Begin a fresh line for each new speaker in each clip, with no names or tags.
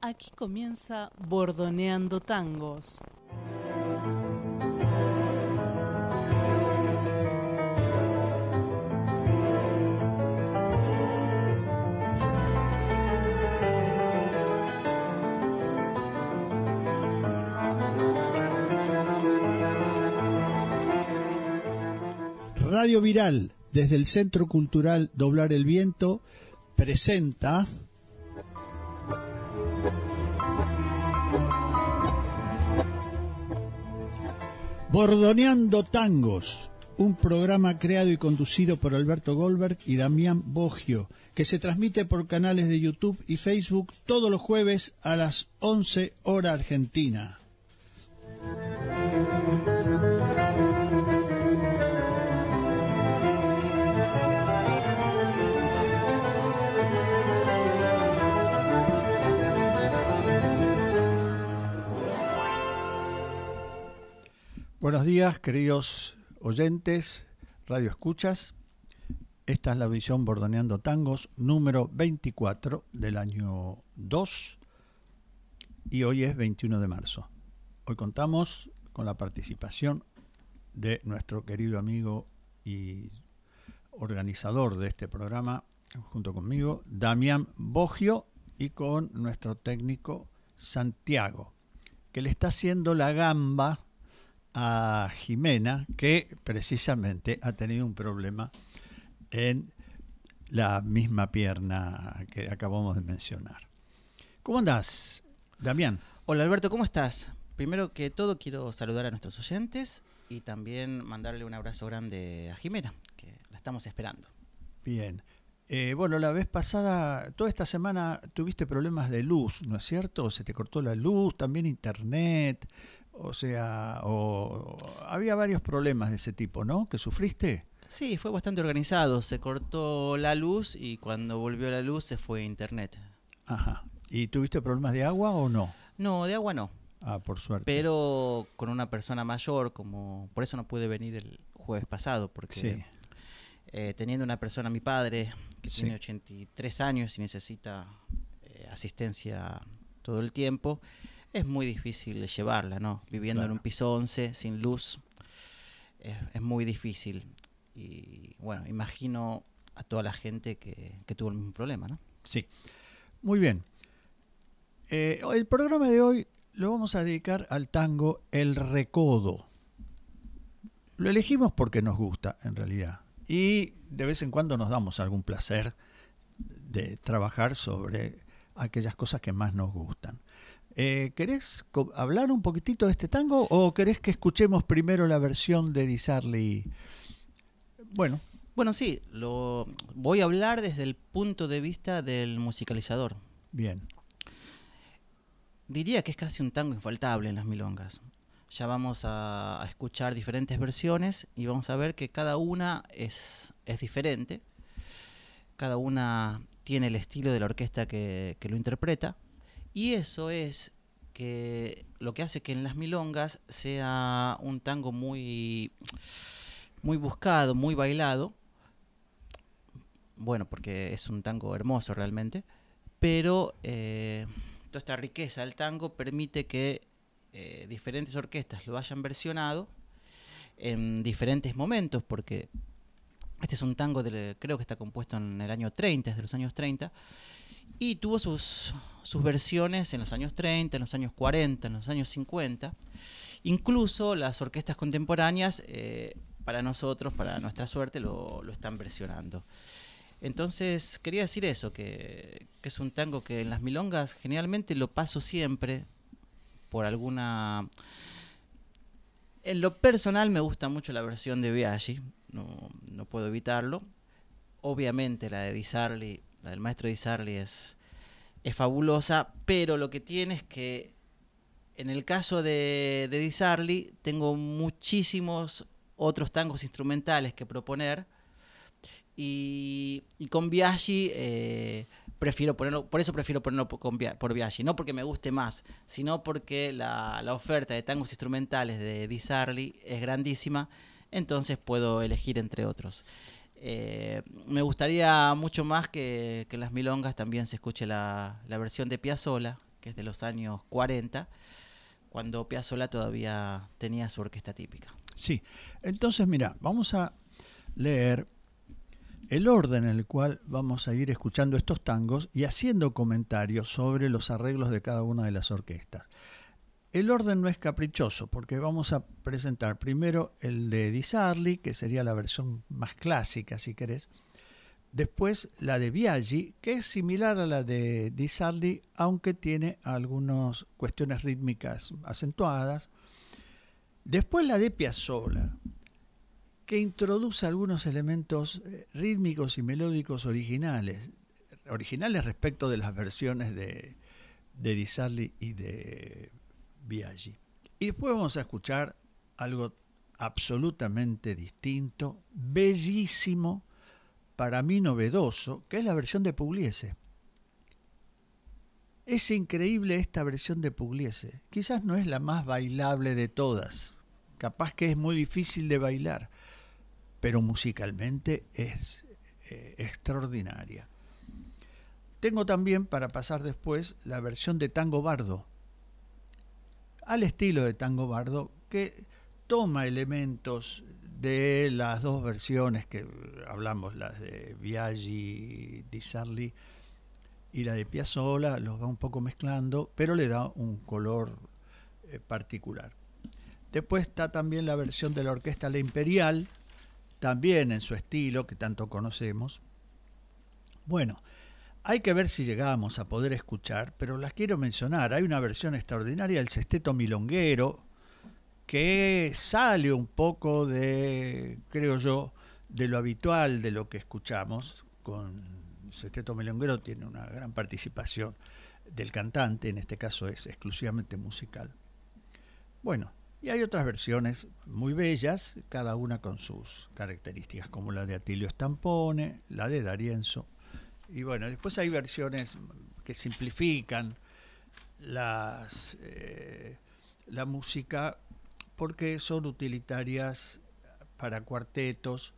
Aquí comienza Bordoneando Tangos.
Radio Viral, desde el Centro Cultural Doblar el Viento, presenta Bordoneando Tangos, un programa creado y conducido por Alberto Goldberg y Damián Bogio, que se transmite por canales de YouTube y Facebook todos los jueves a las 11 hora argentina. Buenos días, queridos oyentes, radio escuchas. Esta es la visión Bordoneando Tangos número 24 del año 2 y hoy es 21 de marzo. Hoy contamos con la participación de nuestro querido amigo y organizador de este programa, junto conmigo, Damián Bogio, y con nuestro técnico Santiago, que le está haciendo la gamba a Jimena, que precisamente ha tenido un problema en la misma pierna que acabamos de mencionar. ¿Cómo andás, Damián?
Hola Alberto, ¿cómo estás? Primero que todo quiero saludar a nuestros oyentes y también mandarle un abrazo grande a Jimena, que la estamos esperando.
Bien. Eh, bueno, la vez pasada, toda esta semana tuviste problemas de luz, ¿no es cierto? Se te cortó la luz, también internet, o sea, o, había varios problemas de ese tipo, ¿no? ¿Que sufriste?
Sí, fue bastante organizado. Se cortó la luz y cuando volvió la luz se fue a internet.
Ajá. ¿Y tuviste problemas de agua o no?
No, de agua no.
Ah, por suerte.
Pero con una persona mayor, como por eso no pude venir el jueves pasado, porque eh, teniendo una persona, mi padre, que tiene 83 años y necesita eh, asistencia todo el tiempo, es muy difícil llevarla, ¿no? Viviendo en un piso 11, sin luz, es, muy difícil. Y bueno, imagino a toda la gente que, tuvo el mismo problema, ¿no?
Sí. Muy bien. Eh, el programa de hoy lo vamos a dedicar al tango El Recodo. Lo elegimos porque nos gusta, en realidad. Y de vez en cuando nos damos algún placer de trabajar sobre aquellas cosas que más nos gustan. Eh, ¿Querés hablar un poquitito de este tango o querés que escuchemos primero la versión de Disarly?
Bueno. Bueno, sí, lo voy a hablar desde el punto de vista del musicalizador.
Bien.
Diría que es casi un tango infaltable en las milongas. Ya vamos a, escuchar diferentes versiones y vamos a ver que cada una es, es diferente. Cada una tiene el estilo de la orquesta que, que lo interpreta y eso es que lo que hace que en las milongas sea un tango muy, muy buscado, muy bailado. Bueno, porque es un tango hermoso realmente. Pero eh, toda esta riqueza del tango permite que eh, diferentes orquestas lo hayan versionado en diferentes momentos, porque este es un tango, de, creo que está compuesto en el año 30, es de los años 30, y tuvo sus, sus versiones en los años 30, en los años 40, en los años 50. Incluso las orquestas contemporáneas, eh, para nosotros, para nuestra suerte, lo, están versionando. Entonces, quería decir eso, que, que, es un tango que en las milongas generalmente lo paso siempre por alguna... En lo personal me gusta mucho la versión de Biaggi, no, no puedo evitarlo. Obviamente la de Di Sarli la del maestro Di Sarli es, es fabulosa, pero lo que tiene es que en el caso de, de Di Sarli tengo muchísimos otros tangos instrumentales que proponer y, con Biaggi eh, prefiero ponerlo, por eso prefiero ponerlo por Biaggi, no porque me guste más, sino porque la, la oferta de tangos instrumentales de Di Sarli es grandísima, entonces puedo elegir entre otros. Eh, me gustaría mucho más que, en las milongas también se escuche la, versión de Piazzolla, que es de los años 40, cuando Piazzolla todavía tenía su orquesta típica.
Sí, entonces mira, vamos a leer el orden en el cual vamos a ir escuchando estos tangos y haciendo comentarios sobre los arreglos de cada una de las orquestas. El orden no es caprichoso porque vamos a presentar primero el de Di Sarli, que sería la versión más clásica si querés, después la de Biaggi, que es similar a la de Di Sarli, aunque tiene algunas cuestiones rítmicas acentuadas, después la de Piazzolla, que introduce algunos elementos eh, rítmicos y melódicos originales, originales respecto de las versiones de, de Di y de Y después vamos a escuchar algo absolutamente distinto, bellísimo, para mí novedoso, que es la versión de Pugliese. Es increíble esta versión de Pugliese. Quizás no es la más bailable de todas. Capaz que es muy difícil de bailar pero musicalmente es eh, extraordinaria. Tengo también para pasar después la versión de Tango Bardo, al estilo de Tango Bardo, que toma elementos de las dos versiones que hablamos, las de Biaggi, Di Sarli y la de Piazzolla, los va un poco mezclando, pero le da un color eh, particular. Después está también la versión de la orquesta La Imperial, también en su estilo que tanto conocemos. Bueno, hay que ver si llegamos a poder escuchar, pero las quiero mencionar. Hay una versión extraordinaria del Sesteto Milonguero que sale un poco de, creo yo, de lo habitual de lo que escuchamos. Con Sesteto Milonguero tiene una gran participación del cantante, en este caso es exclusivamente musical. Bueno, y hay otras versiones muy bellas, cada una con sus características, como la de Atilio Stampone, la de Darienzo. Y bueno, después hay versiones que simplifican las, eh, la música porque son utilitarias para cuartetos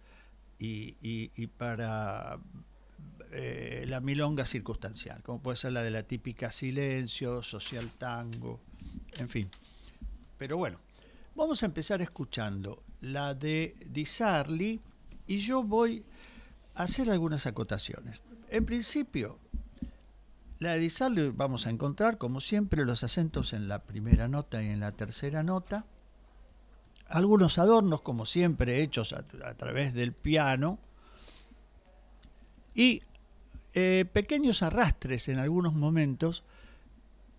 y, para eh, la milonga circunstancial, como puede ser la de la típica silencio, social tango, en fin. Pero bueno, Vamos a empezar escuchando la de Di Sarli y yo voy a hacer algunas acotaciones. En principio, la de vamos a encontrar, como siempre, los acentos en la primera nota y en la tercera nota. Algunos adornos, como siempre, hechos a, través del piano. Y eh, pequeños arrastres en algunos momentos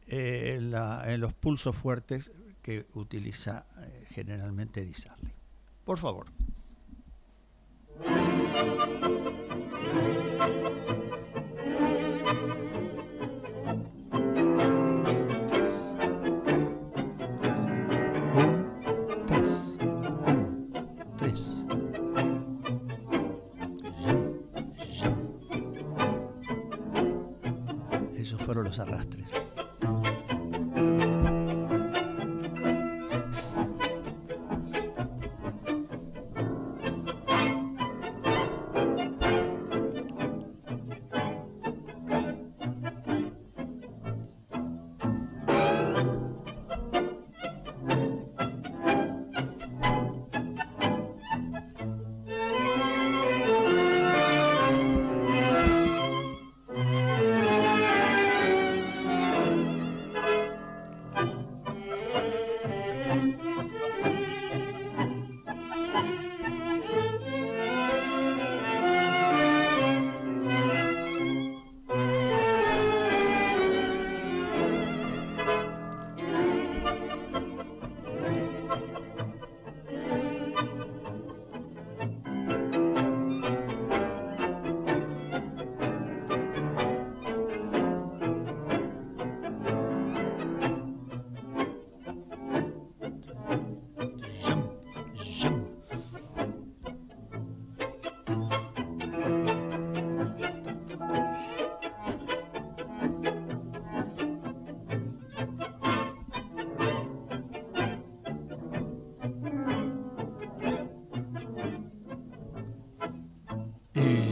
eh, en los pulsos fuertes que utiliza eh, generalmente Disarli. Por favor. Arrastres.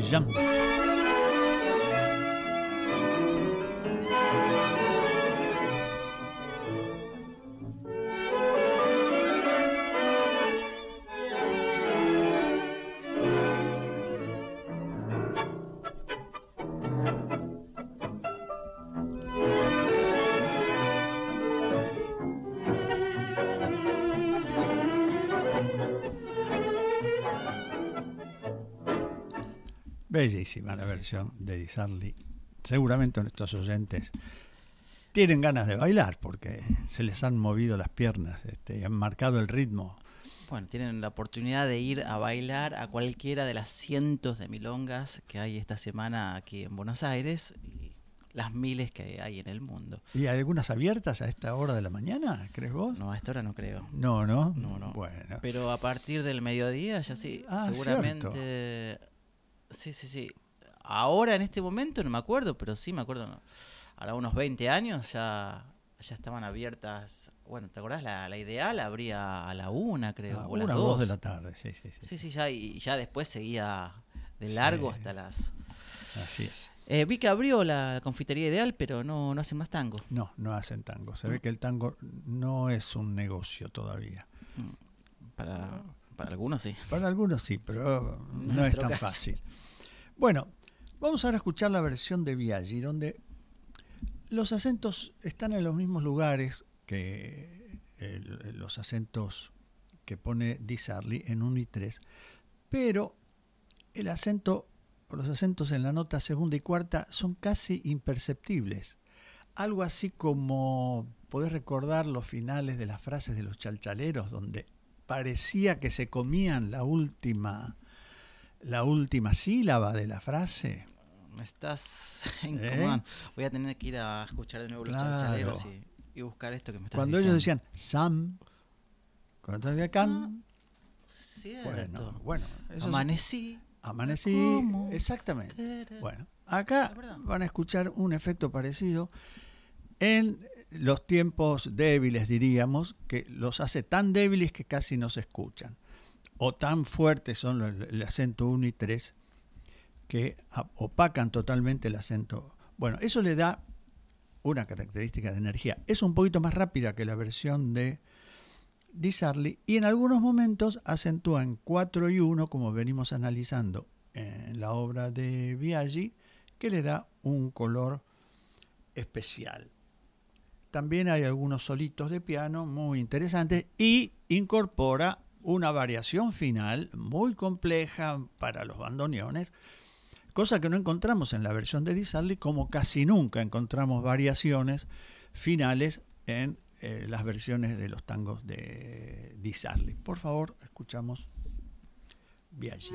jamais. Bellísima la versión de Disarly. Seguramente nuestros oyentes tienen ganas de bailar porque se les han movido las piernas este, y han marcado el ritmo.
Bueno, tienen la oportunidad de ir a bailar a cualquiera de las cientos de milongas que hay esta semana aquí en Buenos Aires y las miles que hay en el mundo.
¿Y hay algunas abiertas a esta hora de la mañana, crees vos?
No, a esta hora no creo.
No, no.
No, no.
Bueno.
Pero a partir del mediodía ya sí,
Ah,
seguramente. Sí, sí, sí. Ahora en este momento no me acuerdo, pero sí me acuerdo. ¿no? Ahora unos 20 años ya, ya estaban abiertas. Bueno, ¿te acordás? La, la ideal abría a la una, creo.
Ah,
o las
una o
dos.
dos de la tarde, sí, sí, sí.
Sí, sí, ya, y ya después seguía de largo
Sí.
hasta las.
Así es.
Eh, vi que abrió la confitería ideal, pero no, no hacen más tango.
No, no hacen tango. Se ve que el tango no es un negocio todavía.
Para, para algunos sí.
Para algunos sí, pero no es tan
caso.
fácil. Bueno, vamos ahora a escuchar la versión de Biaggi, donde los acentos están en los mismos lugares que el- los acentos que pone Di Sarli en 1 y 3, pero el acento los acentos en la nota segunda y cuarta son casi imperceptibles. Algo así como podés recordar los finales de las frases de los chalchaleros, donde parecía que se comían la última, la última sílaba de la frase.
Me estás
¿Eh?
incomodando. Voy a tener que ir a escuchar de nuevo los
Claro.
chalchaleros y, y buscar esto que me estás
Cuando
diciendo.
ellos decían Sam, cuando todavía can,
Cierto.
bueno, bueno, eso
Amanecí.
amanecí,
¿Cómo
exactamente. Bueno, acá van a escuchar un efecto parecido en los tiempos débiles, diríamos, que los hace tan débiles que casi no se escuchan. O tan fuertes son los- el acento 1 y 3 que opacan totalmente el acento. Bueno, eso le da una característica de energía. Es un poquito más rápida que la versión de Di Sarli y en algunos momentos acentúa en 4 y 1, como venimos analizando en la obra de Biaggi, que le da un color especial. También hay algunos solitos de piano muy interesantes y incorpora una variación final muy compleja para los bandoneones, cosa que no encontramos en la versión de Di como casi nunca encontramos variaciones finales en eh, las versiones de los tangos de Di Sarli. Por favor, escuchamos Biaggi.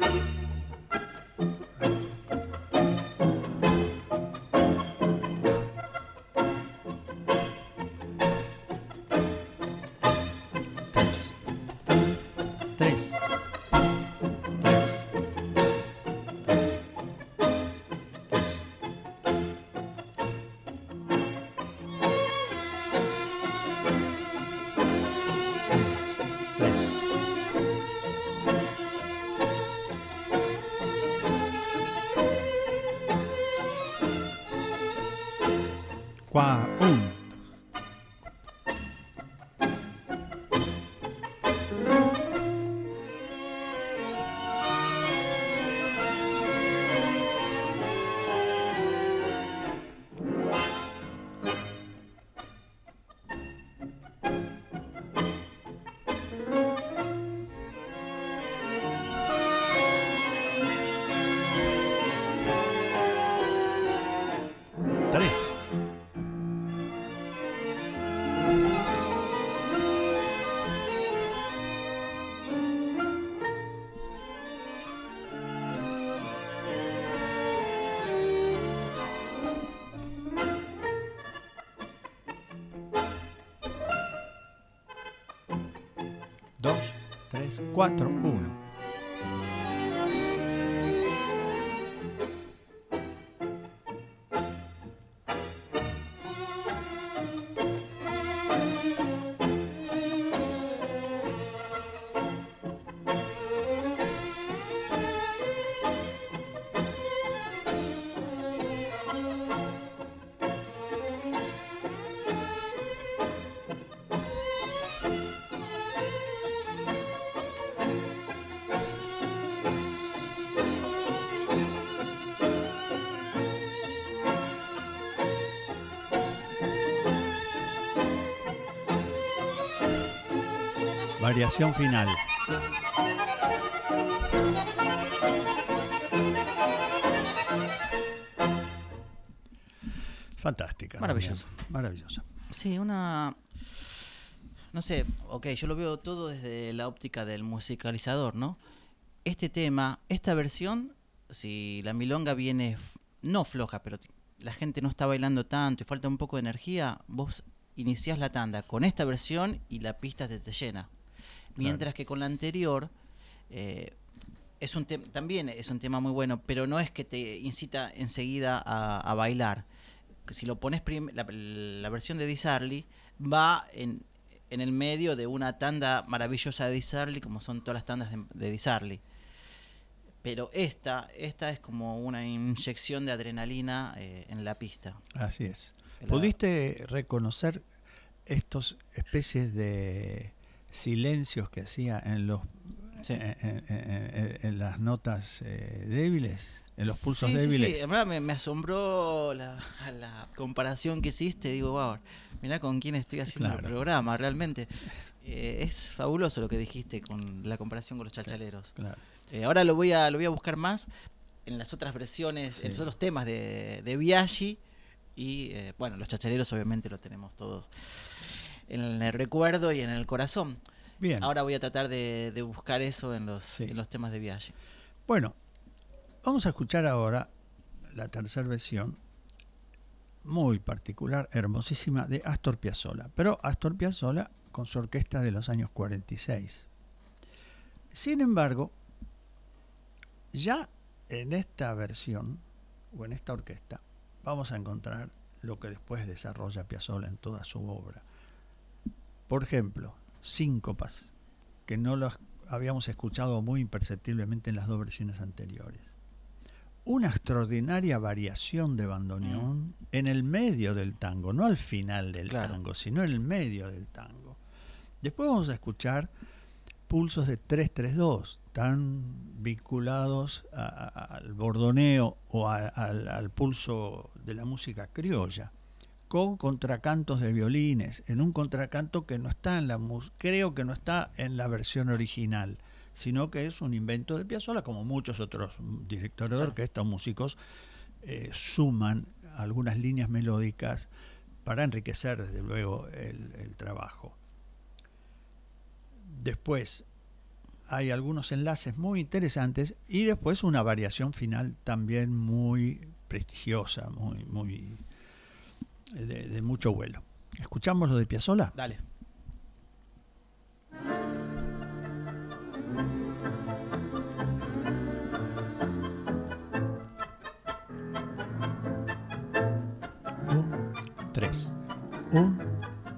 3, 4. Variación final. Fantástica. Maravillosa. Maravillosa.
Sí, una. No sé, ok, yo lo veo todo desde la óptica del musicalizador, ¿no? Este tema, esta versión, si la milonga viene no floja, pero la gente no está bailando tanto y falta un poco de energía, vos iniciás la tanda con esta versión y la pista te, te llena. Mientras que con la anterior, eh, es un también es un tema muy bueno, pero no es que te incita enseguida a, a bailar. Si lo pones la, la versión de Disarly va en, en el medio de una tanda maravillosa de Disarly, como son todas las tandas de, de Disarly. Pero esta, esta es como una inyección de adrenalina eh, en la pista.
Así es. ¿Pudiste reconocer estos especies de silencios que hacía en los
Sí.
en, en- en- en las notas eh, débiles, en los pulsos
Sí,
débiles?
Sí, me, me asombró la, la comparación que hiciste. Digo, wow, mirá con quién estoy haciendo el programa, realmente. Eh, es fabuloso lo que dijiste con la comparación con los chachaleros.
Claro.
Eh, ahora lo voy a lo voy a buscar más en las otras versiones, en los otros temas de, de Biaggi. Y eh, bueno, los chachaleros obviamente lo tenemos todos en el recuerdo y en el corazón.
Bien.
Ahora voy a tratar de, de buscar eso en los,
Sí.
en los temas de Biaggi.
Bueno, vamos a escuchar ahora la tercera versión, muy particular, hermosísima, de Astor Piazzolla. Pero Astor Piazzolla con su orquesta de los años 46. Sin embargo, ya en esta versión, o en esta orquesta, vamos a encontrar lo que después desarrolla Piazzolla en toda su obra. Por ejemplo, síncopas, que no los habíamos escuchado muy imperceptiblemente en las dos versiones anteriores. Una extraordinaria variación de bandoneón en el medio del tango, no al final del
Claro.
tango, sino en el medio del tango. Después vamos a escuchar pulsos de 3-3-2, tan vinculados a- a- al bordoneo o a- al, al pulso de la música criolla, con contracantos de violines, en un contracanto que no está en la creo que no está en la versión original, sino que es un invento de Piazzolla, como muchos otros directores de orquesta o músicos eh, suman algunas líneas melódicas para enriquecer desde luego el, el trabajo. Después hay algunos enlaces muy interesantes y después una variación final también muy prestigiosa, muy, muy de, de mucho vuelo. ¿Escuchamos lo de Piazzolla?
Dale.
Un, tres. Un,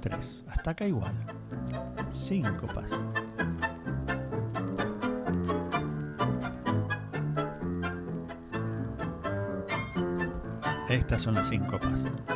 tres. Hasta acá igual. Síncopas. Estas son las síncopas. La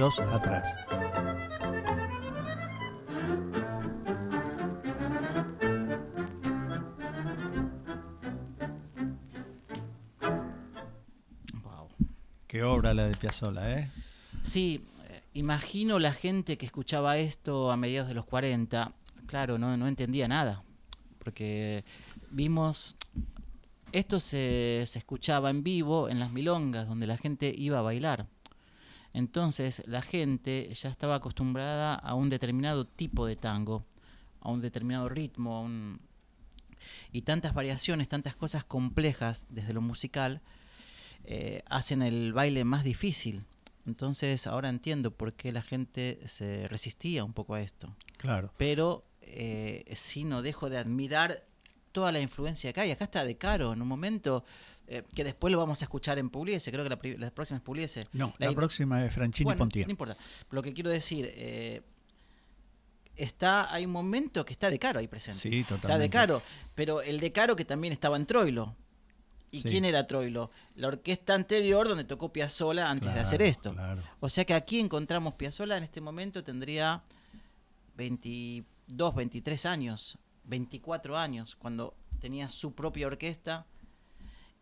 332 atrás.
Wow.
Qué obra la de Piazzolla, ¿eh?
Sí, eh, imagino la gente que escuchaba esto a mediados de los 40, claro, no, no entendía nada, porque vimos, esto se, se escuchaba en vivo en las milongas, donde la gente iba a bailar. Entonces la gente ya estaba acostumbrada a un determinado tipo de tango, a un determinado ritmo, a un... y tantas variaciones, tantas cosas complejas desde lo musical, eh, hacen el baile más difícil. Entonces ahora entiendo por qué la gente se resistía un poco a esto.
Claro.
Pero eh, sí no dejo de admirar toda la influencia que hay. Acá está De Caro en un momento eh, que después lo vamos a escuchar en Pugliese, creo que la, la próxima es Pugliese.
No,
La
próxima es Franchini
Bueno,
Pontier.
No importa. Lo que quiero decir, eh, está, hay un momento que está De Caro ahí presente.
Sí, totalmente.
Está De Caro, pero el De Caro que también estaba en Troilo. ¿Y
Sí.
quién era Troilo? La orquesta anterior donde tocó Piazzolla antes de hacer esto.
claro.
O sea que aquí encontramos Piazzolla en este momento tendría 22, 23 años, 24 años, cuando tenía su propia orquesta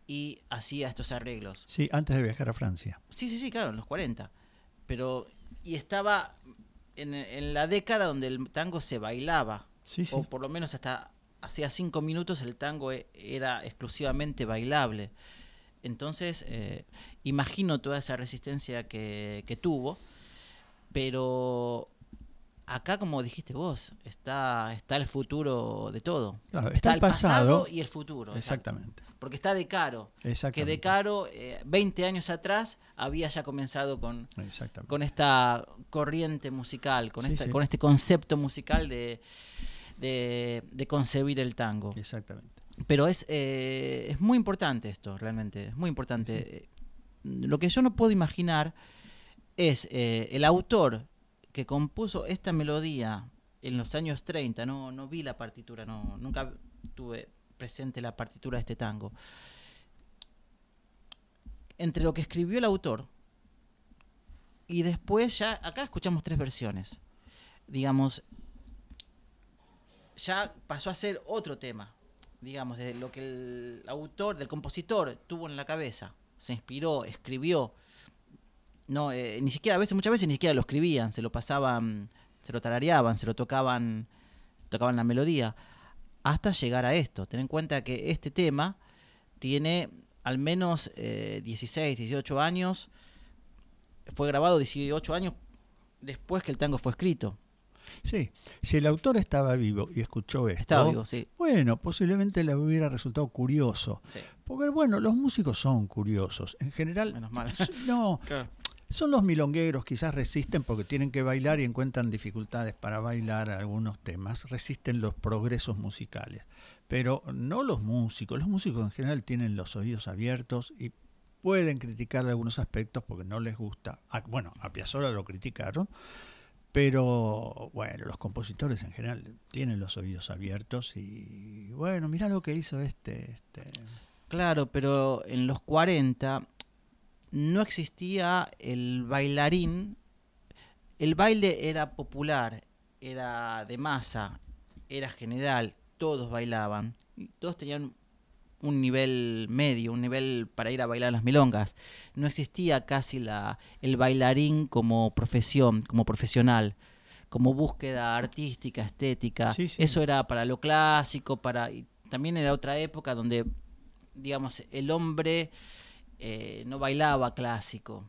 y hacía estos arreglos.
Sí, antes de viajar a Francia.
Sí, sí, sí, claro, en los 40. Pero, y estaba en, en la década donde el tango se bailaba,
Sí, sí.
o por lo menos hasta hacía cinco minutos el tango e- era exclusivamente bailable. Entonces, eh, imagino toda esa resistencia que, que tuvo, pero acá, como dijiste vos, está, está el futuro de todo.
Claro,
está,
está el
pasado,
pasado.
y el futuro. exacto.
Exactamente.
Porque está de caro. Que. De Caro, eh, 20 años atrás, había ya comenzado con, con esta corriente musical, con,
Sí,
esta,
sí.
con este concepto musical de, de, de concebir el tango.
Exactamente.
Pero es, eh, es muy importante esto, realmente, es muy importante. Lo que yo no puedo imaginar es eh, el autor que compuso esta melodía en los años 30, no, no vi la partitura, no, nunca tuve presente la partitura de este tango. Entre lo que escribió el autor y después ya, acá escuchamos tres versiones. Digamos, ya pasó a ser otro tema, digamos, de lo que el autor, del compositor tuvo en la cabeza, se inspiró, escribió. No, eh, ni siquiera a veces, muchas veces ni siquiera lo escribían, se lo pasaban, se lo tarareaban, se lo tocaban, tocaban la melodía, hasta llegar a esto. Ten en cuenta que este tema tiene al menos eh, 16, 18 años, fue grabado 18 años después que el tango fue escrito.
Sí, si el autor estaba vivo y escuchó esto,
Estaba vivo, sí.
bueno, posiblemente le hubiera resultado curioso.
sí.
Porque bueno, los músicos son curiosos. En general,
Menos mal.
no, son los milongueros, quizás resisten porque tienen que bailar y encuentran dificultades para bailar algunos temas, resisten los progresos musicales. Pero no los músicos, los músicos en general tienen los oídos abiertos y pueden criticar algunos aspectos porque no les gusta. Bueno, a Piazzolla lo criticaron, pero bueno, los compositores en general tienen los oídos abiertos y bueno, mira lo que hizo este, este
Claro, pero en los 40 no existía el bailarín. El baile era popular, era de masa, era general, todos bailaban. Y todos tenían un nivel medio, un nivel para ir a bailar las milongas. No existía casi la, el bailarín como profesión, como profesional, como búsqueda artística, estética.
Sí, sí.
Eso era para lo clásico, para y también era otra época donde, digamos, el hombre eh, no bailaba clásico.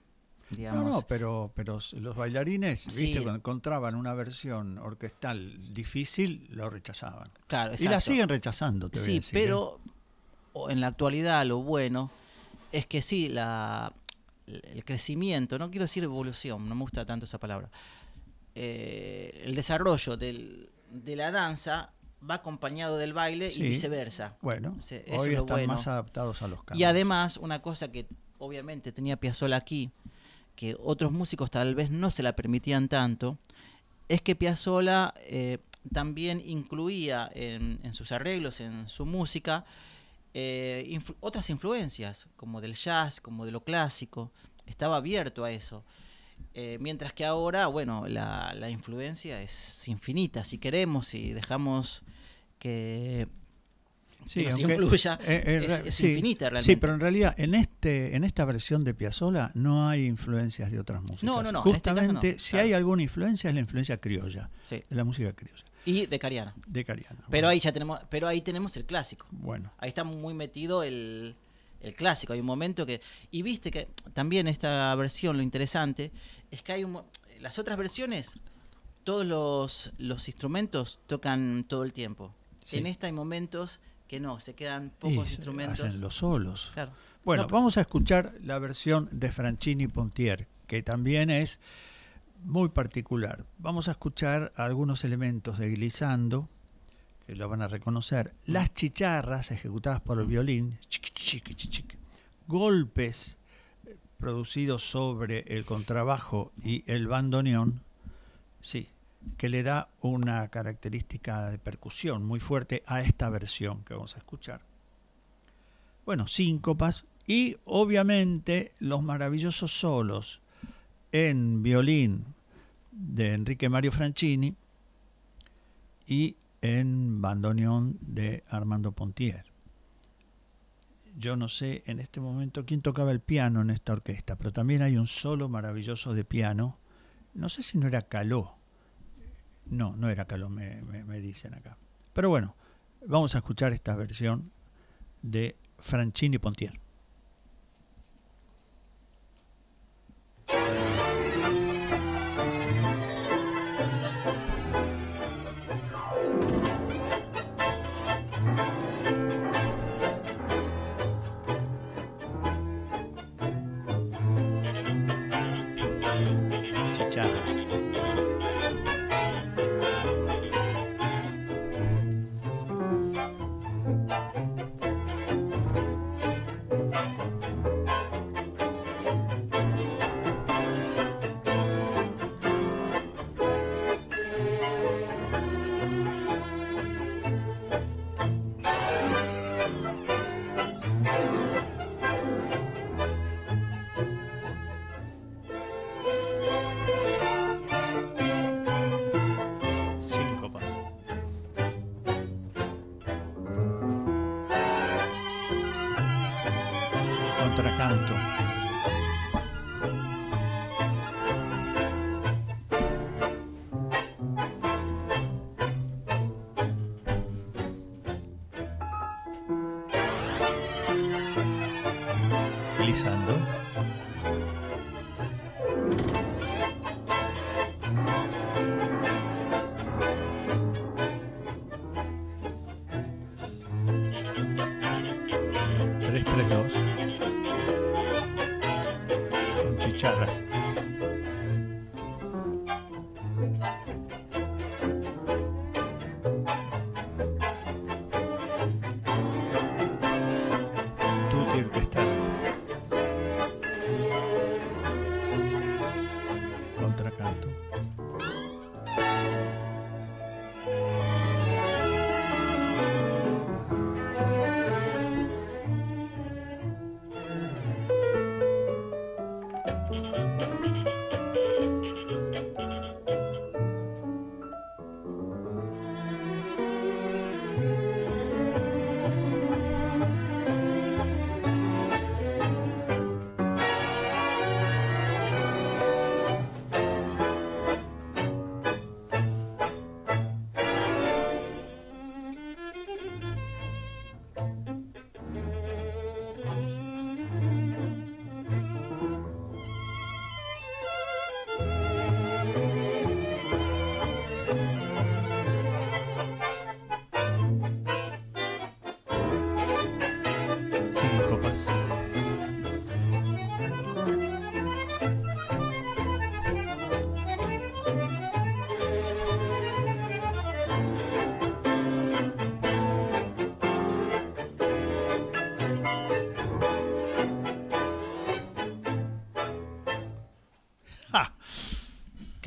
Digamos.
No, no, pero, pero los bailarines,
Sí.
viste, cuando encontraban una versión orquestal difícil, lo rechazaban.
Claro,
Y la siguen rechazando, te voy a
Sí,
decir, ¿eh?
pero o en la actualidad lo bueno es que sí, la, el crecimiento, no quiero decir evolución, no me gusta tanto esa palabra, eh, el desarrollo del- de la danza va acompañado del baile
Sí.
y viceversa.
Bueno,
eso
hoy
es
están
bueno.
más adaptados a los cambios.
Y además, una cosa que obviamente tenía Piazzolla aquí, que otros músicos tal vez no se la permitían tanto, es que Piazzolla eh, también incluía en, en sus arreglos, en su música, eh, influ- otras influencias, como del jazz, como de lo clásico. estaba abierto a eso. Eh, mientras que ahora, bueno, la, la influencia es infinita. Si queremos, si dejamos que
Sí,
que nos
aunque-
influya,
eh, eh,
es,
re-
es
sí,
infinita realmente.
Sí, pero en realidad en este en esta versión de Piazzolla no hay influencias de otras músicas.
No, no, no, en este caso
Justamente,
no,
si
claro.
hay alguna influencia es la influencia criolla,
Sí.
de la música criolla,
Y de Cariana.
de Cariana.
Pero
Bueno,
ahí ya tenemos, pero ahí tenemos el clásico.
bueno,
Ahí está muy metido el, el clásico. Hay un momento que. Y viste que también esta versión, lo interesante, es que hay un. Las otras versiones, todos los, los instrumentos tocan todo el tiempo.
Sí.
En esta hay momentos que no, se quedan pocos instrumentos.
hacen los solos.
Claro.
Bueno,
No,
vamos a escuchar la versión de Franchini Pontier, que también es muy particular. Vamos a escuchar algunos elementos de Glissando, que lo van a reconocer. Las chicharras ejecutadas por el violín, chiqui, chiqui, chiqui, chiqui. golpes eh, producidos sobre el contrabajo y el bandoneón, sí, que le da una característica de percusión muy fuerte a esta versión que vamos a escuchar bueno, síncopas y obviamente los maravillosos solos en violín de Enrique Mario Franchini y en bandoneón de Armando Pontier. Yo no sé en este momento quién tocaba el piano en esta orquesta, pero también hay un solo maravilloso de piano. No sé si no era Caló. No, no era Caló, me, me- dicen acá. Pero bueno, vamos a escuchar esta versión de Franchini Pontier. Tres,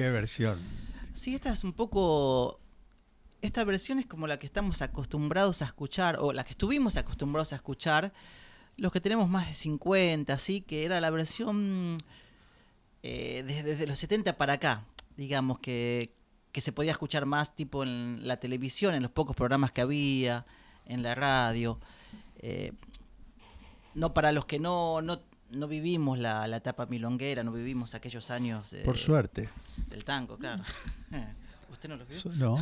¡Qué versión!
Sí, esta es un poco. Esta versión es como la que estamos acostumbrados a escuchar, o la que estuvimos acostumbrados a escuchar los que tenemos más de 50, así que era la versión eh, desde, los 70 para acá, digamos que, que se podía escuchar más tipo en la televisión, en los pocos programas que había, en la radio. Eh, no para los que no, no vivimos la, la etapa milonguera, no vivimos aquellos años de-
Por suerte.
del tango, claro. ¿Usted no los?
So- no,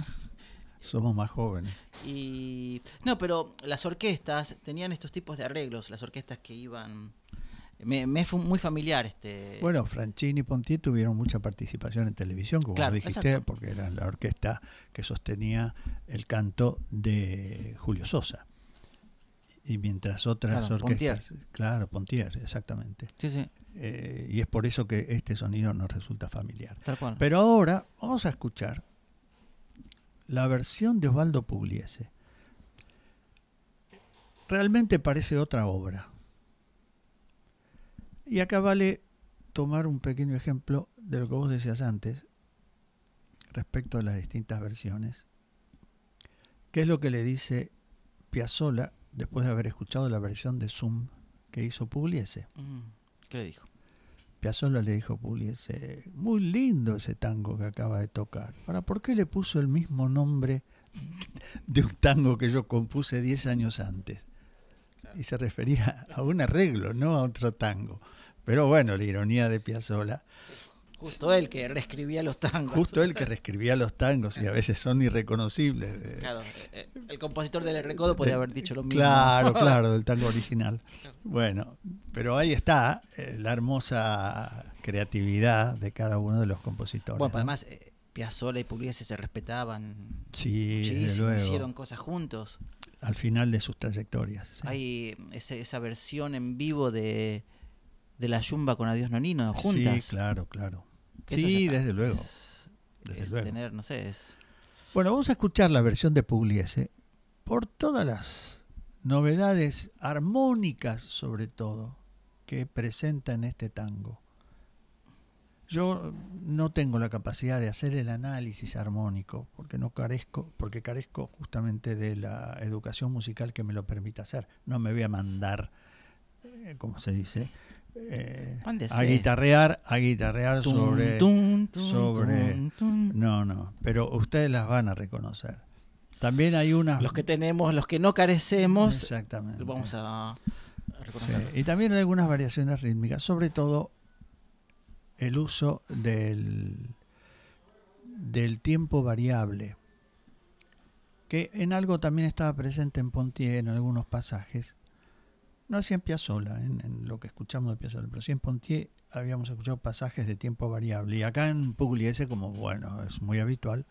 somos más jóvenes.
Y no, pero las orquestas tenían estos tipos de arreglos, las orquestas que iban me, me fue muy familiar este
Bueno, Franchini y Pontier tuvieron mucha participación en televisión, como
Claro,
dijiste,
exacto.
porque eran la orquesta que sostenía el canto de Julio Sosa. Y mientras otras
Claro,
orquestas. Claro, Pontier, exactamente.
Sí, sí,
Eh, y es por eso que este sonido nos resulta familiar.
tal cual.
Pero ahora vamos a escuchar la versión de Osvaldo Pugliese. Realmente parece otra obra. Y acá vale tomar un pequeño ejemplo de lo que vos decías antes respecto a las distintas versiones. ¿Qué es lo que le dice Piazzolla después de haber escuchado la versión de Zoom que hizo Pugliese?
Mm, ¿Qué le dijo?
Piazzolla le dijo a Pugliese, muy lindo ese tango que acaba de tocar. Ahora, ¿por qué le puso el mismo nombre de un tango que yo compuse 10 años antes? Y se refería a un arreglo, no a otro tango. Pero bueno, la ironía de Piazzolla,
Justo él que reescribía los tangos.
justo él que reescribía los tangos y a veces son irreconocibles. eh,
Claro, eh, el compositor del recodo podía haber dicho lo mismo.
Claro, claro, del tango original. Bueno, pero ahí está eh, la hermosa creatividad de cada uno de los compositores.
Bueno,
¿no?
además eh, Piazzolla y Pugliese se respetaban
Sí, desde
muchísimo,
luego.
hicieron cosas juntos.
Al final de sus trayectorias. sí.
Hay ese- esa versión en vivo de, de la Yumba con Adiós Nonino juntas.
Sí, claro, claro. Sí, desde luego.
Es,
Desde
es
luego.
tener, no sé, es...
Bueno, vamos a escuchar la versión de Pugliese por todas las novedades armónicas, sobre todo, que presenta en este tango. Yo no tengo la capacidad de hacer el análisis armónico porque no carezco, porque carezco justamente de la educación musical que me lo permita hacer. No me voy a mandar, eh, como se dice, eh, a guitarrear, a guitarrear
Tum,
sobre
tum, tum,
sobre- no, no, pero ustedes las van a reconocer. También hay unas...
Los que tenemos, los que no carecemos,
Exactamente.
vamos a, a
Sí,
reconocerlos.
Y también hay algunas variaciones rítmicas, sobre todo el uso del, del tiempo variable, que en algo también estaba presente en Pontier en algunos pasajes. No así en Piazzolla, en, en lo que escuchamos de Piazzolla, pero sí en Pontier habíamos escuchado pasajes de tiempo variable. Y acá en Pugliese, como bueno, es muy habitual,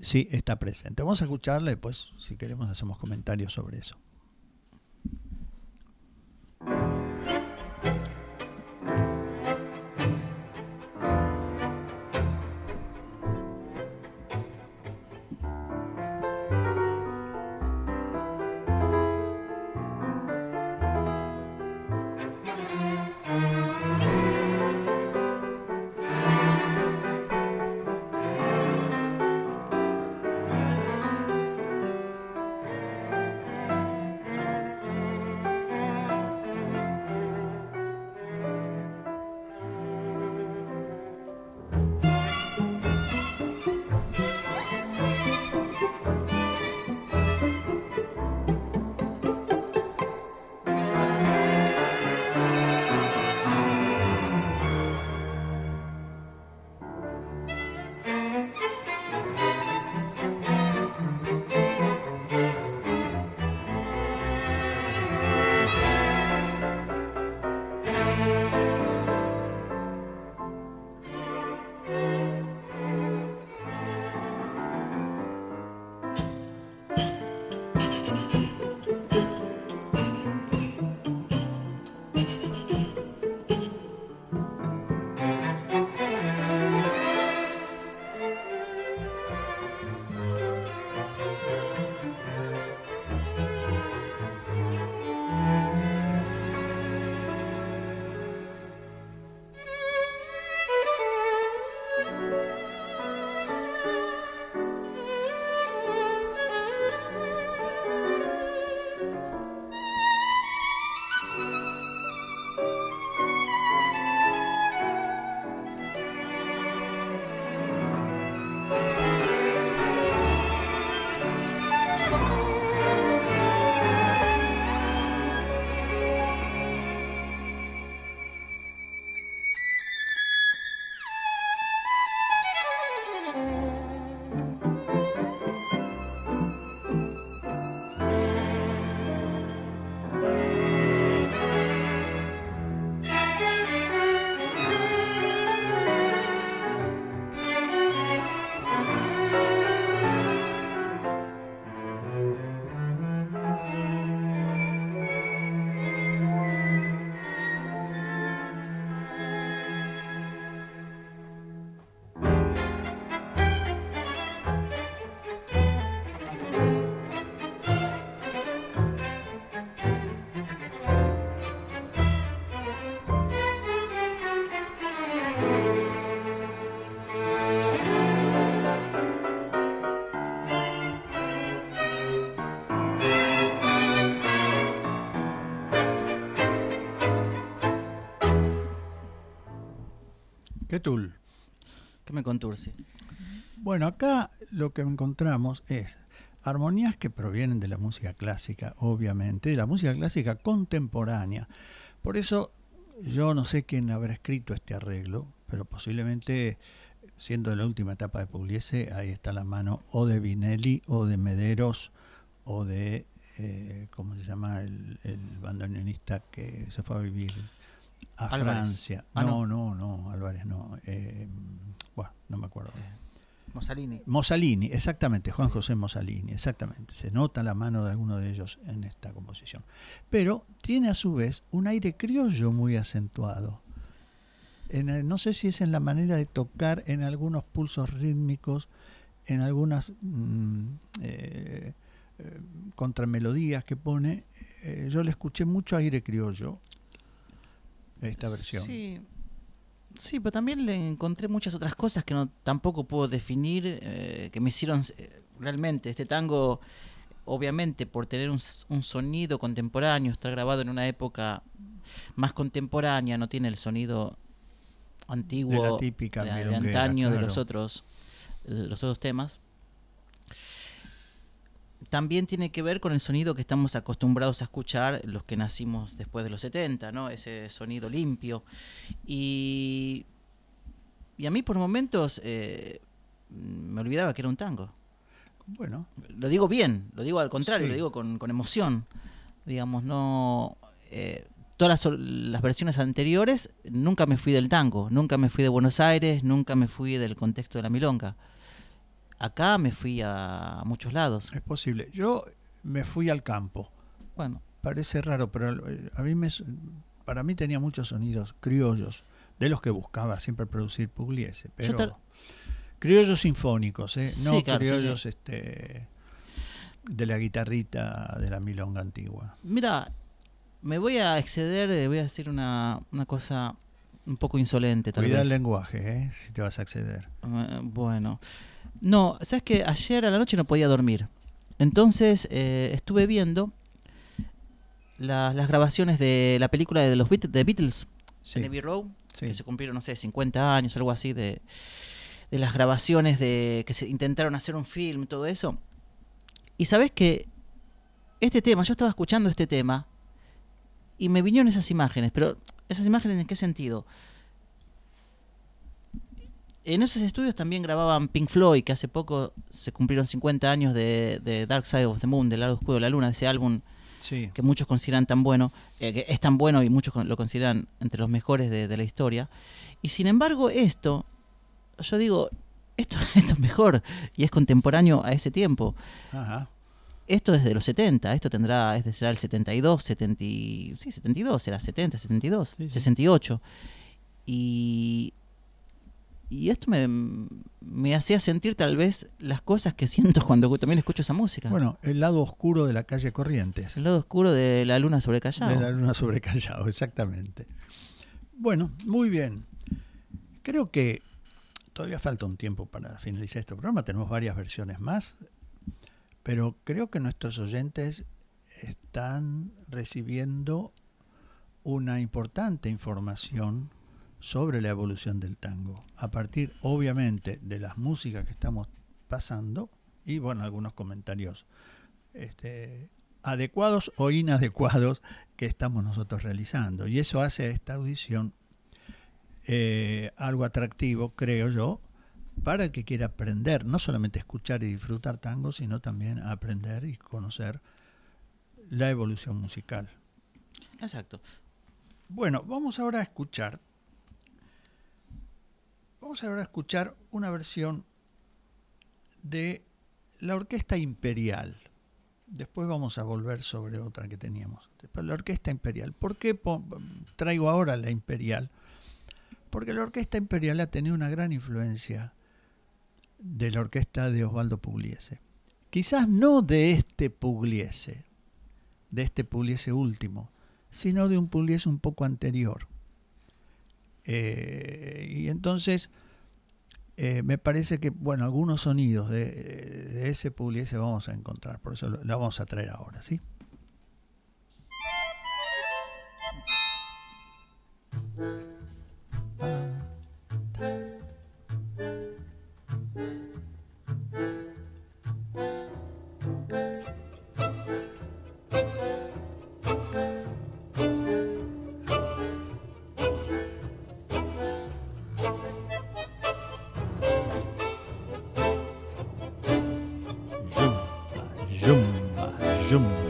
sí está presente. Vamos a escucharla y después, si queremos, hacemos comentarios sobre eso. ¿Qué
me conturce?
Bueno, acá lo que encontramos es armonías que provienen de la música clásica, obviamente, de la música clásica contemporánea. Por eso yo no sé quién habrá escrito este arreglo, pero posiblemente siendo de la última etapa de Pugliese, ahí está la mano o de Vinelli o de Mederos o de, eh, ¿cómo se llama? El, el bandoneonista que se fue a vivir a
Álvarez.
Francia.
Ah,
no, no, no, Álvarez no. Eh, bueno, no me acuerdo.
Mussolini.
Mussolini, exactamente, Juan José Mussolini, exactamente. Se nota la mano de alguno de ellos en esta composición. Pero tiene a su vez un aire criollo muy acentuado. En el- no sé si es en la manera de tocar, en algunos pulsos rítmicos, en algunas mm, eh, eh, contramelodías que pone. Eh, yo le escuché mucho aire criollo esta versión.
Sí. Sí, pero también le encontré muchas otras cosas que no tampoco puedo definir, eh, que me hicieron eh, realmente este tango, obviamente por tener un, sonido contemporáneo, está grabado en una época más contemporánea, no tiene el sonido antiguo
de la típica
de, antaño de los otros de los otros temas. También tiene que ver con el sonido que estamos acostumbrados a escuchar los que nacimos después de los 70, ¿no? Ese sonido limpio. Y, y a mí por momentos eh, me olvidaba que era un tango.
Bueno,
Lo digo bien, lo digo al contrario,
Sí.
lo digo con, con emoción. Digamos, no... eh, todas las versiones anteriores nunca me fui del tango, nunca me fui de Buenos Aires, nunca me fui del contexto de la milonga. Acá me fui a, muchos lados.
es posible. Yo me fui al campo.
Bueno,
Parece raro, pero eh, a mí me, para mí tenía muchos sonidos criollos, de los que buscaba siempre producir Pugliese, pero
te-
criollos sinfónicos, ¿eh?
Sí,
no
claro, sí,
criollos este de la guitarrita de la milonga antigua.
mira, me voy a exceder, eh, voy a decir una, una cosa un poco insolente tal
Cuida el
vez.
lenguaje, ¿eh? si te vas a acceder.
Eh, Bueno, no, sabes que ayer a la noche no podía dormir. Entonces eh, estuve viendo la- las grabaciones de la película de los Beat- de Beatles,
Sí,
en Abbey Road,
sí.
que se cumplieron, no sé, 50 años, algo así, de, de las grabaciones de que se intentaron hacer un film, todo eso. Y sabes que este tema, yo estaba escuchando este tema y me vinieron esas imágenes, pero esas imágenes en qué sentido? En esos estudios también grababan Pink Floyd, que hace poco se cumplieron 50 años de, de Dark Side of the Moon, del lado oscuro de la luna, de ese álbum
Sí,
que muchos consideran tan bueno, eh, que es tan bueno y muchos lo consideran entre los mejores de, de la historia. Y sin embargo, esto, yo digo, esto, esto es mejor y es contemporáneo a ese tiempo.
ajá.
Esto es de los 70, esto tendrá, es será el 72, 70, y- sí, 72, será 70, 72,
Sí, sí.
68. Y, y esto me, me hacía sentir tal vez las cosas que siento cuando también escucho esa música.
Bueno, el lado oscuro de la calle Corrientes.
el lado oscuro de la luna sobre Callao.
De la luna sobre Callao, exactamente. Bueno, muy bien. Creo que todavía falta un tiempo para finalizar este programa. Tenemos varias versiones más, pero creo que nuestros oyentes están recibiendo una importante información sobre la evolución del tango, a partir obviamente de las músicas que estamos pasando y bueno, algunos comentarios este, adecuados o inadecuados que estamos nosotros realizando. Y eso hace a esta audición eh, algo atractivo, creo yo, para el que quiera aprender, no solamente escuchar y disfrutar tango, sino también aprender y conocer la evolución musical.
Exacto.
Bueno, vamos ahora a escuchar. Vamos ahora a escuchar una versión de la Orquesta Imperial. Después vamos a volver sobre otra que teníamos. Después la Orquesta Imperial. ¿Por qué traigo ahora la Imperial? Porque la Orquesta Imperial ha tenido una gran influencia de la orquesta de Osvaldo Pugliese. Quizás no de este Pugliese, de este Pugliese último, sino de un Pugliese un poco anterior. Eh, y entonces eh, me parece que, bueno, algunos sonidos de, de ese Pugliese vamos a encontrar, por eso lo, la vamos a traer ahora, ¿sí? Jim.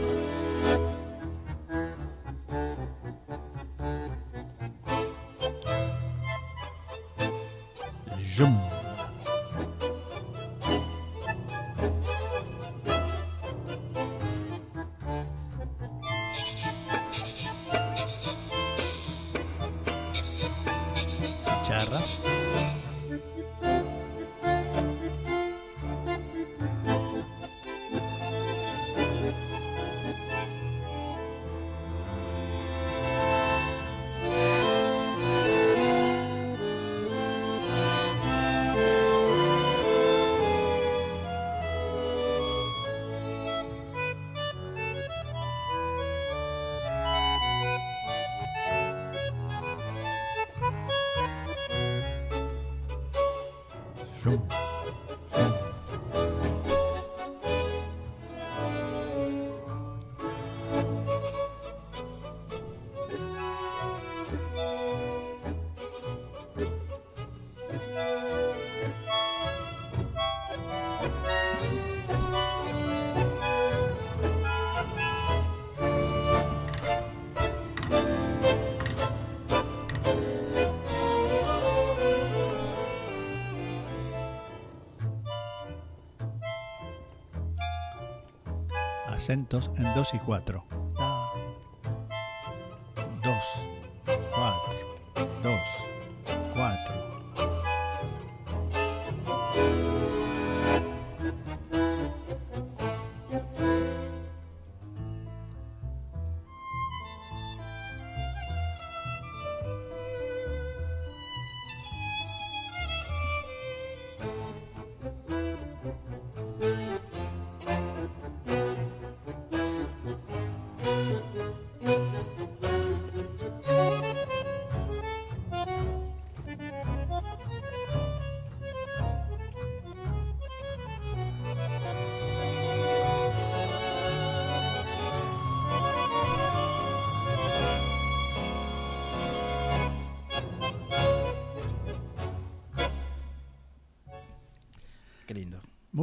Acentos en 2 y 4.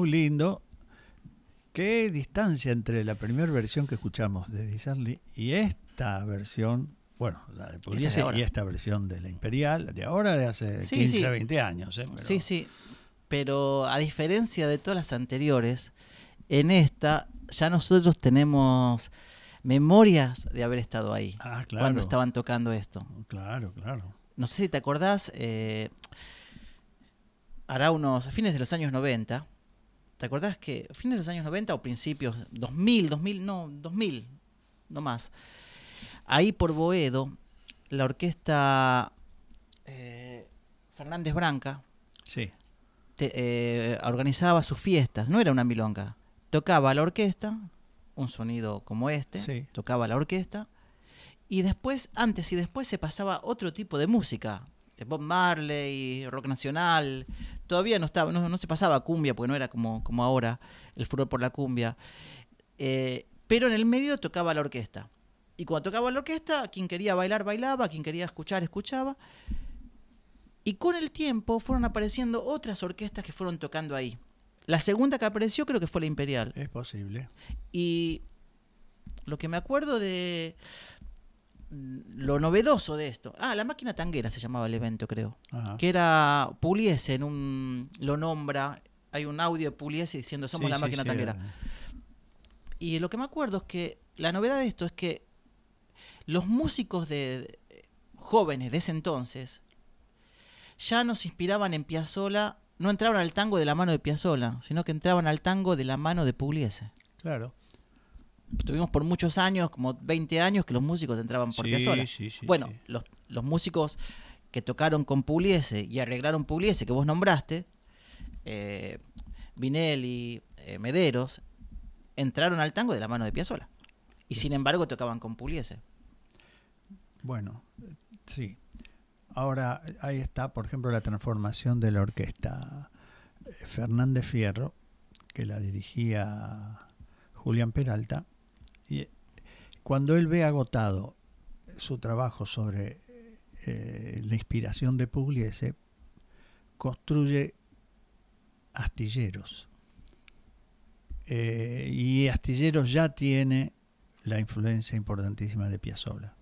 Muy lindo. Qué distancia entre la primera versión que escuchamos de Disarly y esta versión, bueno, la de Pugliese
ahora.
y esta versión de la Imperial, de ahora de hace
Sí,
15,
sí.
20 años. ¿eh? Pero-
Sí, sí. Pero a diferencia de todas las anteriores, en esta ya nosotros tenemos memorias de haber estado ahí
Ah, claro.
cuando estaban tocando esto.
Claro, claro.
No sé si te acordás, eh, hará unos a fines de los años 90. ¿Te acordás que fines de los años 90 o principios 2000, 2000, no, 2000, no más? Ahí por Boedo, la orquesta eh, Fernández Branca
Sí.
te- eh, organizaba sus fiestas, no era una milonga. Tocaba la orquesta, un sonido como este,
Sí.
tocaba la orquesta, y después, antes y después se pasaba otro tipo de música. Eh, Bob Marley, rock nacional, todavía no estaba, no, no se pasaba cumbia, porque no era como, como ahora el furor por la cumbia. Eh, pero en el medio tocaba la orquesta. Y cuando tocaba la orquesta, quien quería bailar, bailaba, quien quería escuchar, escuchaba. Y con el tiempo fueron apareciendo otras orquestas que fueron tocando ahí. La segunda que apareció creo que fue la Imperial.
Es posible.
Y lo que me acuerdo de lo novedoso de esto. Ah, la máquina tanguera se llamaba el evento, creo.
Ajá.
Que era Puliese en un lo nombra, hay un audio de Puliese diciendo somos
Sí,
la máquina
sí,
tanguera. Y lo que me acuerdo es que la novedad de esto es que los músicos de, de- jóvenes de ese entonces ya nos inspiraban en Piazzolla, no entraban al tango de la mano de Piazzolla, sino que entraban al tango de la mano de Pugliese.
Claro.
Tuvimos por muchos años, como 20 años, que los músicos entraban por
Sí,
Piazzolla.
sí, sí,
bueno,
sí.
Los, los músicos que tocaron con Pugliese y arreglaron Pugliese, que vos nombraste, eh, Vinelli, eh, Mederos, entraron al tango de la mano de Piazzolla. Y sin embargo tocaban con Pugliese.
Bueno, sí. Ahora, ahí está, por ejemplo, la transformación de la orquesta eh, Fernández Fierro, que la dirigía Julián Peralta, cuando él ve agotado su trabajo sobre eh, la inspiración de Pugliese, construye astilleros. Eh, y Astilleros ya tiene la influencia importantísima de Piazzolla,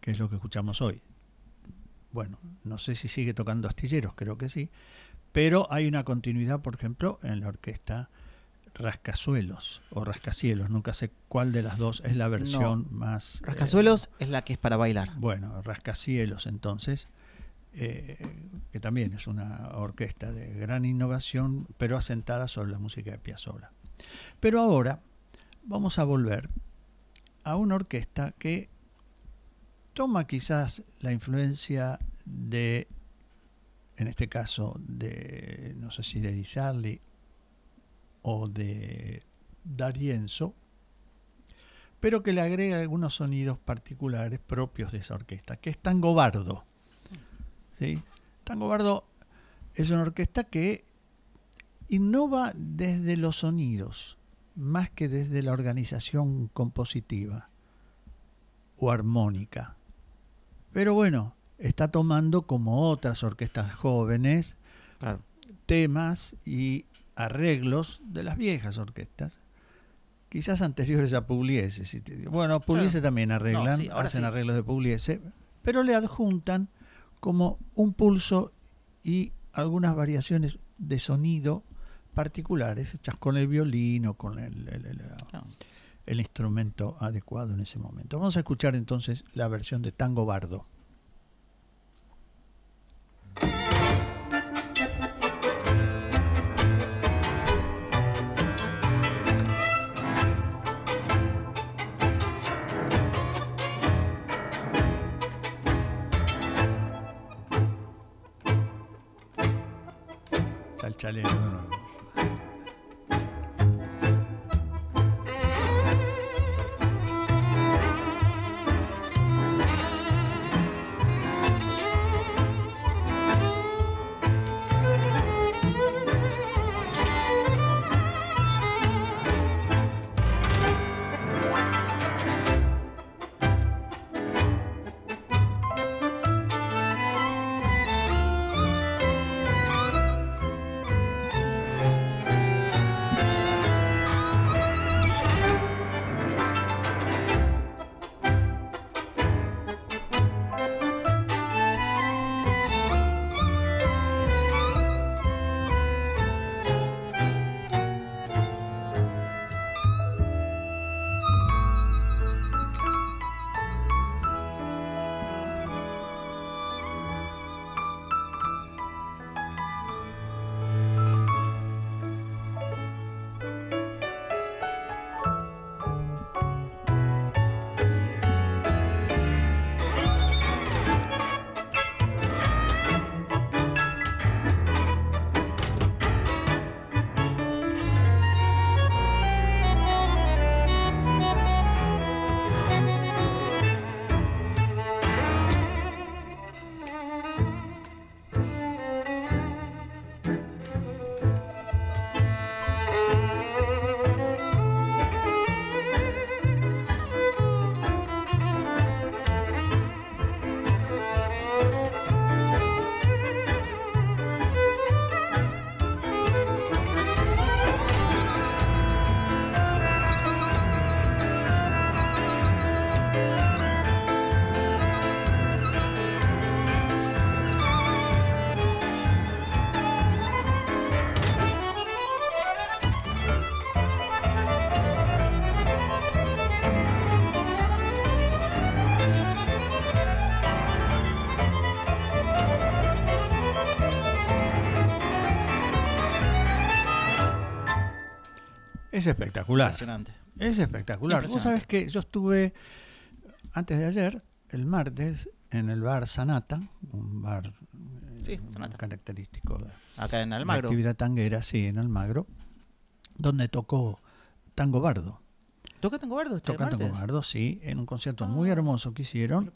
que es lo que escuchamos hoy. bueno, no sé si sigue tocando astilleros, creo que sí, pero hay una continuidad, por ejemplo, en la orquesta Rascazuelos o Rascacielos, nunca sé cuál de las dos es la versión más... eh,
Rascazuelos es la que es para bailar.
bueno, Rascacielos entonces, eh, que también es una orquesta de gran innovación, pero asentada sobre la música de Piazzolla. Pero ahora vamos a volver a una orquesta que toma quizás la influencia de, en este caso, de, no sé si de Di Sarli o de D'Arienzo, pero que le agrega algunos sonidos particulares propios de esa orquesta, que es Tango Bardo. ¿sí? Tango Bardo es una orquesta que innova desde los sonidos, más que desde la organización compositiva o armónica. Pero bueno, está tomando como otras orquestas jóvenes
Claro.
temas y arreglos de las viejas orquestas, quizás anteriores a Pugliese. si te digo. Bueno, Pugliese
Claro.
también arreglan,
sí, ahora
hacen
sí.
arreglos de Pugliese, pero le adjuntan como un pulso y algunas variaciones de sonido particulares hechas con el violín o con el, el- el-
Claro.
el instrumento adecuado en ese momento. Vamos a escuchar entonces la versión de Tango Bardo. italiano. Es espectacular.
Impresionante.
Es espectacular. Vos sabés
Impresionante.
que yo estuve antes de ayer, el martes, en el bar Sanata, un bar eh,
Sí, Sanata.
característico de
Acá en Almagro.
actividad tanguera, sí, en Almagro, donde tocó Tango Bardo.
¿Toca Tango Bardo este
Toca Tango? Bardo, sí, en un concierto muy
Ah.
hermoso que hicieron.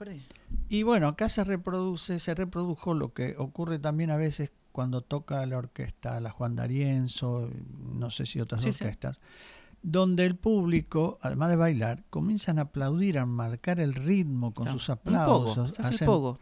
Y bueno, acá se reproduce, se reprodujo lo que ocurre también a veces cuando toca la orquesta, la Juan D'Arienzo, no sé si otras
Sí, sí.
orquestas, donde el público, además de bailar, comienzan a aplaudir, a marcar el ritmo con
Claro.
sus
Un
aplausos.
hace el
hacen-
pogo.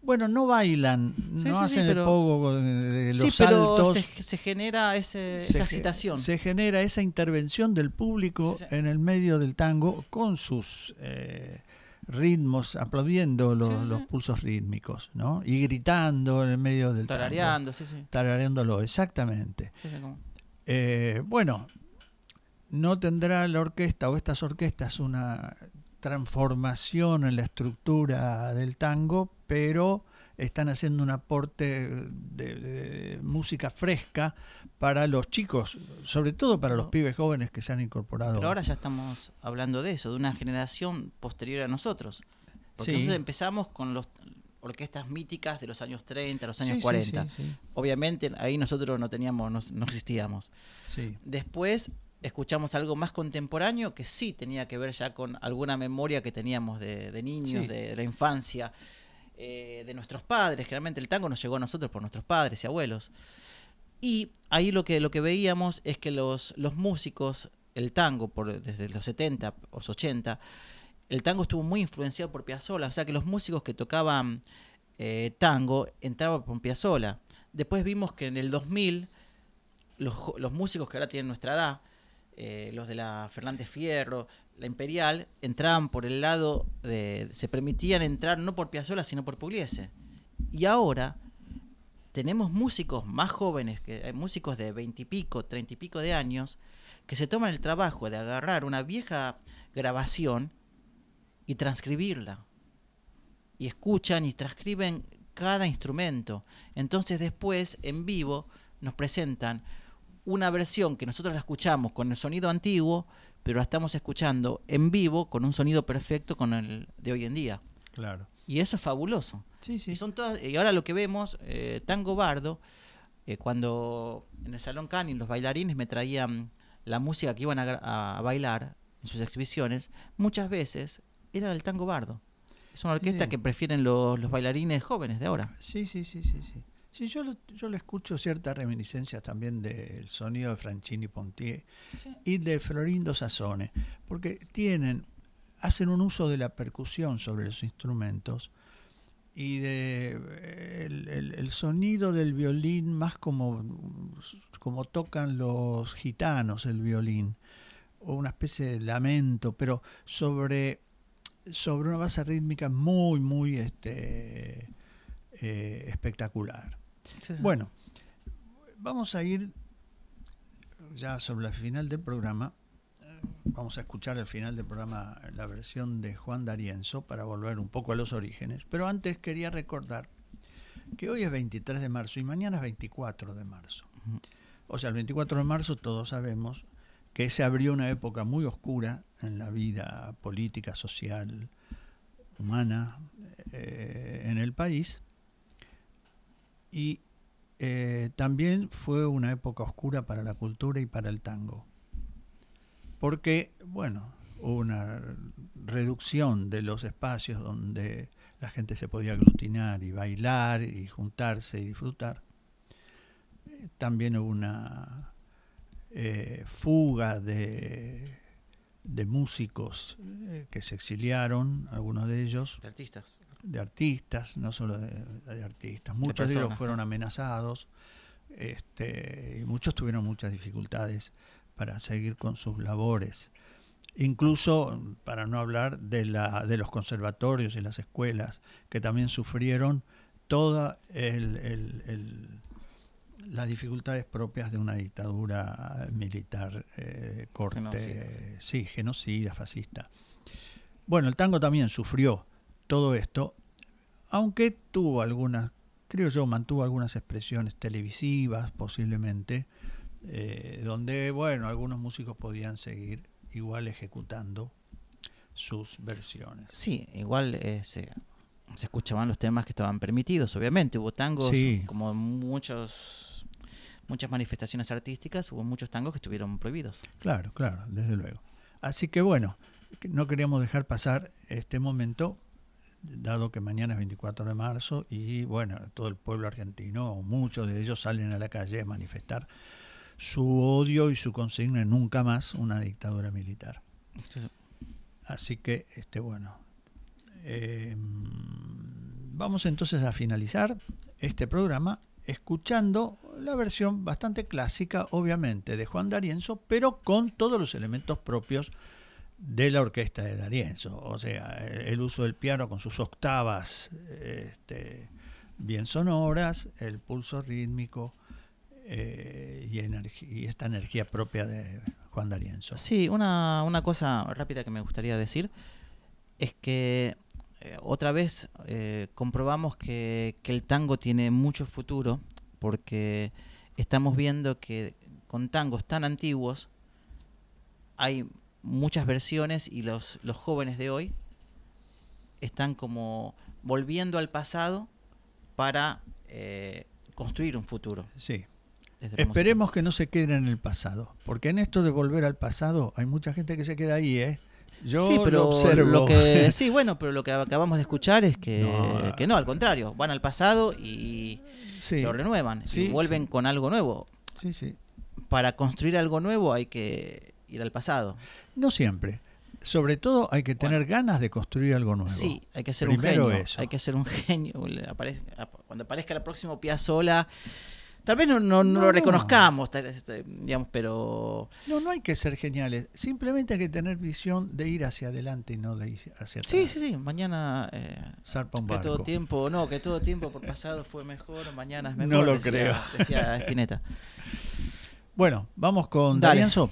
Bueno, no bailan,
Sí,
no hacen el pogo de, de los
sí, pero
saltos.
se, se genera ese,
se
esa excitación.
Se genera esa intervención del público en el medio del tango con sus eh, ritmos, aplaudiendo los,
Sí, sí,
los pulsos rítmicos, ¿no? Y gritando en el medio del tango.
Tarareando, sí, sí.
Tarareándolo, exactamente.
Como-
Eh, bueno, no tendrá la orquesta o estas orquestas una transformación en la estructura del tango, pero están haciendo un aporte de, de música fresca para los chicos, sobre todo para los pibes jóvenes que se han incorporado.
Pero ahora ya estamos hablando de eso, de una generación posterior a nosotros. Porque
Sí.
entonces empezamos con las orquestas míticas de los años 30, los años
Sí, sí,
40.
sí, sí,
Obviamente ahí nosotros no teníamos, no, no existíamos. Después escuchamos algo más contemporáneo que sí tenía que ver ya con alguna memoria que teníamos de, de niños, de, la infancia, eh, de nuestros padres. Generalmente el tango nos llegó a nosotros por nuestros padres y abuelos. Y ahí lo que, lo que veíamos es que los, los músicos, el tango, por, desde los 70, los 80, el tango estuvo muy influenciado por Piazzolla. O sea que los músicos que tocaban eh, tango entraban por Piazzolla. Después vimos que en el 2000 los, los músicos que ahora tienen nuestra edad, eh, los de la Fernández Fierro, la Imperial, entraban por el lado de. se permitían entrar no por Piazzolla, sino por Pugliese. Y ahora tenemos músicos más jóvenes, que, eh, músicos de veintipico, treinta y pico de años, que se toman el trabajo de agarrar una vieja grabación y transcribirla. Y escuchan y transcriben cada instrumento. Entonces después, en vivo, nos presentan una versión que nosotros la escuchamos con el sonido antiguo, pero la estamos escuchando en vivo con un sonido perfecto con el de hoy en día.
Claro.
Y eso es fabuloso.
Sí, sí.
Y son todas, y ahora lo que vemos, eh, Tango Bardo, eh, cuando en el Salón Canning los bailarines me traían la música que iban a, a bailar en sus exhibiciones, muchas veces era el Tango Bardo. Es una orquesta
Sí.
que prefieren los, los bailarines jóvenes de ahora.
Sí, sí, sí, sí, sí. Sí, yo, lo- yo le escucho ciertas reminiscencias también del sonido de Franchini Pontier y de Florindo Sassone, porque tienen, hacen un uso de la percusión sobre los instrumentos y de eh, el, el- el sonido del violín más como, como tocan los gitanos el violín, o una especie de lamento, pero sobre, sobre una base rítmica muy, muy este, eh, espectacular. Bueno, vamos a ir ya sobre el final del programa. Vamos a escuchar al final del programa la versión de Juan D'Arienzo para volver un poco a los orígenes. Pero antes quería recordar que hoy es 23 de marzo y mañana es 24 de marzo. O sea, el 24 de marzo todos sabemos que se abrió una época muy oscura en la vida política, social, humana eh, en el país. Y eh, también fue una época oscura para la cultura y para el tango. Porque, bueno, hubo una reducción de los espacios donde la gente se podía aglutinar y bailar y juntarse y disfrutar. Eh, También hubo una eh, fuga de, de músicos eh, que se exiliaron, algunos de ellos,
De artistas.
de artistas, no solo de, de artistas. Muchos de, ellos fueron amenazados este, y muchos tuvieron muchas dificultades para seguir con sus labores. Incluso, para no hablar de, la, de los conservatorios y las escuelas, que también sufrieron todas las dificultades propias de una dictadura militar eh, corte,
Genocida.
sí, genocida, fascista. Bueno, el tango también sufrió todo esto, aunque tuvo algunas, creo yo, mantuvo algunas expresiones televisivas posiblemente, eh, donde, bueno, algunos músicos podían seguir igual ejecutando sus versiones.
Sí, igual eh, se, se escuchaban los temas que estaban permitidos, obviamente. Hubo tangos,
Sí.
como muchos muchas manifestaciones artísticas, hubo muchos tangos que estuvieron prohibidos.
Claro, claro, desde luego. Así que bueno, no queríamos dejar pasar este momento, dado que mañana es 24 de marzo y bueno, todo el pueblo argentino, o muchos de ellos salen a la calle a manifestar su odio y su consigna nunca más una dictadura militar. Así que, este, bueno, eh, vamos entonces a finalizar este programa escuchando la versión bastante clásica, obviamente, de Juan D'Arienzo, pero con todos los elementos propios de la orquesta de D'Arienzo. O sea, el uso del piano con sus octavas este, bien sonoras, el pulso rítmico eh, y, esta energía propia de Juan D'Arienzo.
Sí, una, una, cosa rápida que me gustaría decir es que eh, otra vez eh, comprobamos que, que el tango tiene mucho futuro porque estamos viendo que con tangos tan antiguos hay muchas versiones y los, los jóvenes de hoy están como volviendo al pasado para eh, construir un futuro.
Sí. Esperemos que no se queden en el pasado, porque en esto de volver al pasado hay mucha gente que se queda ahí, ¿eh?
Yo sí, pero lo observo. que, sí, bueno, pero lo que acabamos de escuchar es que no, que no al contrario, van al pasado y lo renuevan y vuelven con algo nuevo.
Sí, sí.
Para construir algo nuevo hay que ir al pasado.
No siempre. Sobre todo hay que tener ganas de construir algo nuevo.
Sí, hay que ser un genio. Hay que ser un genio. Cuando aparezca el próximo Piazzola, tal vez no, no, lo reconozcamos, este, digamos, pero...
No, no hay que ser geniales. Simplemente hay que tener visión de ir hacia adelante y no de ir hacia atrás.
Sí, sí, sí. Mañana... Eh,
Zarpa un
que todo tiempo, no, que todo tiempo por pasado fue mejor, mañana es mejor.
No lo creo.
Decía Spinetta.
Bueno, vamos con Darienzo.